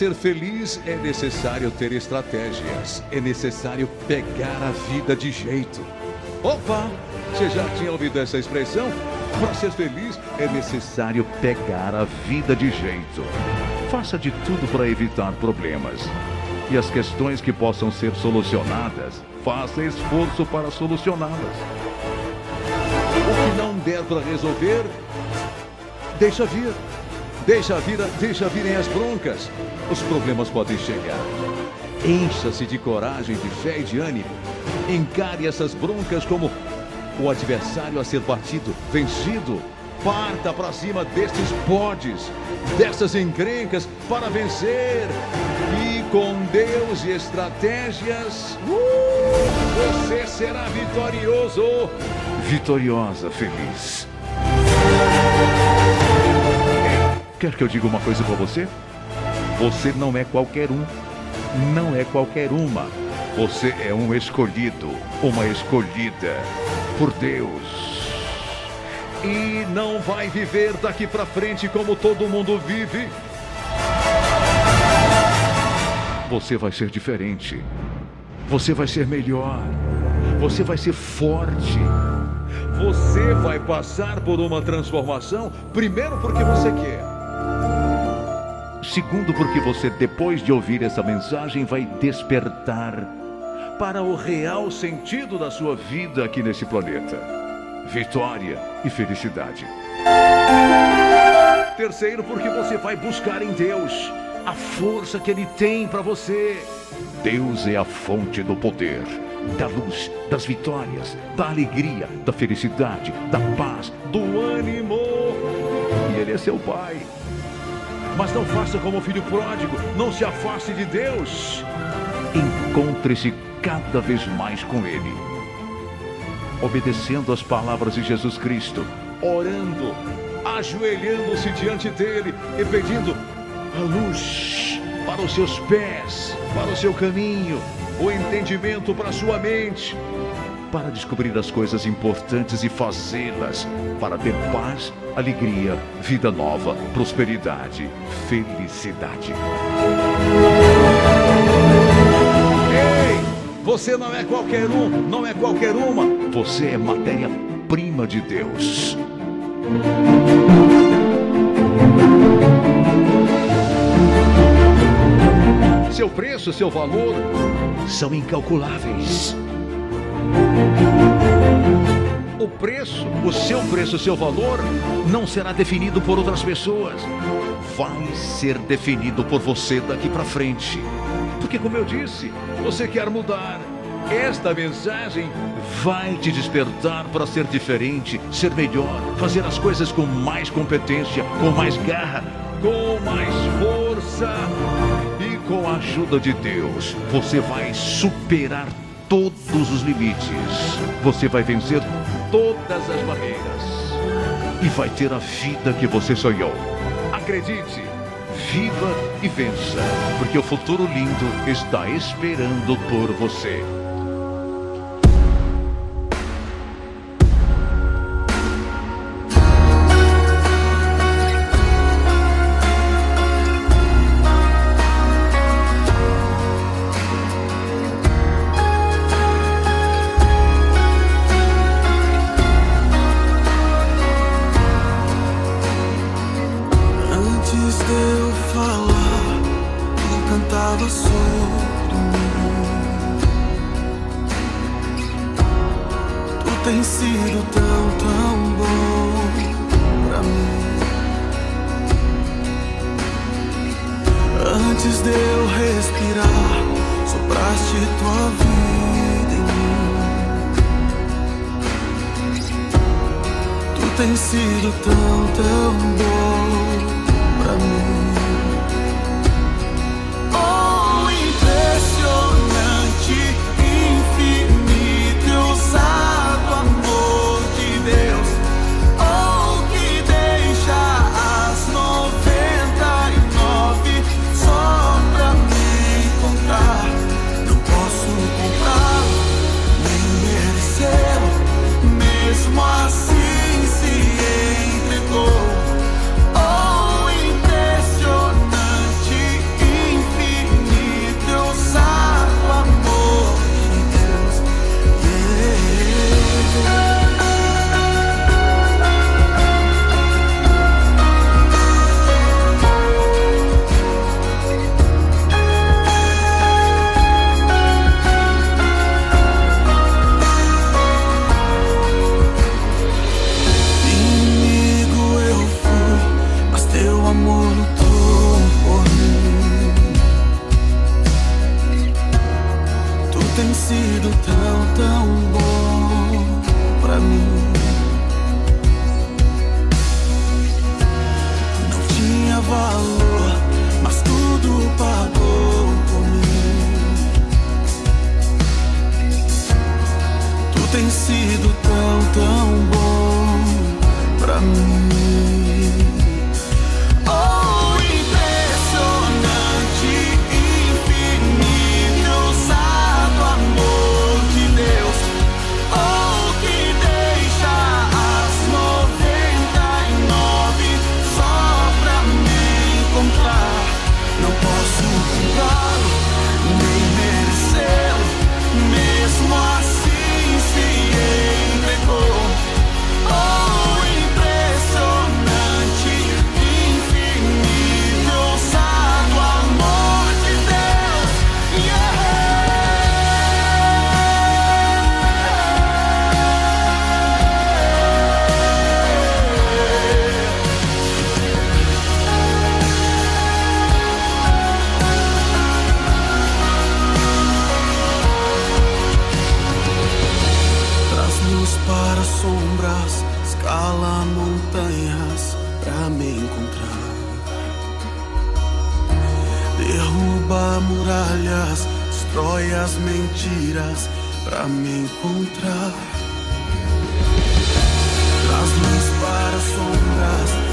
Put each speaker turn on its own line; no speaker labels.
ser feliz é necessário ter estratégias, é necessário pegar a vida de jeito. Opa! Você já tinha ouvido essa expressão? Para ser feliz é necessário pegar a vida de jeito. Faça de tudo para evitar problemas. E as questões que possam ser solucionadas, faça esforço para solucioná-las. O que não der para resolver, deixa vir. Deixa vir, deixa virem as broncas. Os problemas podem chegar. Encha-se de coragem, de fé e de ânimo. Encare essas broncas como o adversário a ser batido, vencido. Parta para cima destes podes, dessas encrencas para vencer. E com Deus e estratégias, uh, você será vitorioso. Vitoriosa, feliz. Quer que eu diga uma coisa para você? Você não é qualquer um, não é qualquer uma. Você é um escolhido, uma escolhida por Deus. E não vai viver daqui para frente como todo mundo vive. Você vai ser diferente. Você vai ser melhor. Você vai ser forte. Você vai passar por uma transformação, primeiro porque você quer. Segundo, porque você, depois de ouvir essa mensagem, vai despertar para o real sentido da sua vida aqui nesse planeta: vitória e felicidade. Terceiro, porque você vai buscar em Deus a força que Ele tem para você. Deus é a fonte do poder, da luz, das vitórias, da alegria, da felicidade, da paz, do ânimo. E Ele é seu Pai. Mas não faça como o filho pródigo, não se afaste de Deus. Encontre-se cada vez mais com Ele, obedecendo as palavras de Jesus Cristo, orando, ajoelhando-se diante dele e pedindo a luz para os seus pés, para o seu caminho, o entendimento para a sua mente, para descobrir as coisas importantes e fazê-las, para ter paz, alegria, vida nova, prosperidade, felicidade. Ei, você não é qualquer um, não é qualquer uma, você é matéria-prima de Deus. Seu preço, seu valor são incalculáveis. O preço, o seu preço, o seu valor não será definido por outras pessoas. Vai ser definido por você daqui para frente. Porque, como eu disse, você quer mudar. Esta mensagem vai te despertar para ser diferente, ser melhor, fazer as coisas com mais competência, com mais garra, com mais força. E com a ajuda de Deus, você vai superar todos os limites. Você vai vencer todas as barreiras. E vai ter a vida que você sonhou. Acredite, viva e vença, porque o futuro lindo está esperando por você.
Sido tão, tão bom tem sido tão, tão bom pra mim. Não tinha valor, mas tudo pagou. Muralhas, destrói as mentiras para me encontrar. Traz luz para sombras